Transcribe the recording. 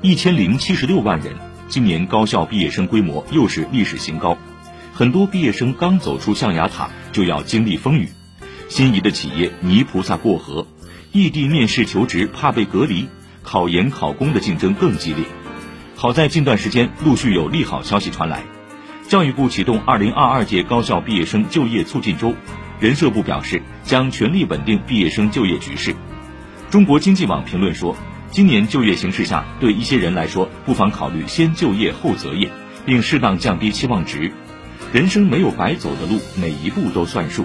一千零七十六万人，今年高校毕业生规模又是历史新高。很多毕业生刚走出象牙塔，就要经历风雨。心仪的企业泥菩萨过河，异地面试求职怕被隔离，考研考公的竞争更激烈。好在近段时间陆续有利好消息传来，教育部启动二零二二届高校毕业生就业促进周，人社部表示将全力稳定毕业生就业局势。中国经济网评论说，今年就业形势下，对一些人来说，不妨考虑先就业后择业，并适当降低期望值。人生没有白走的路，每一步都算数。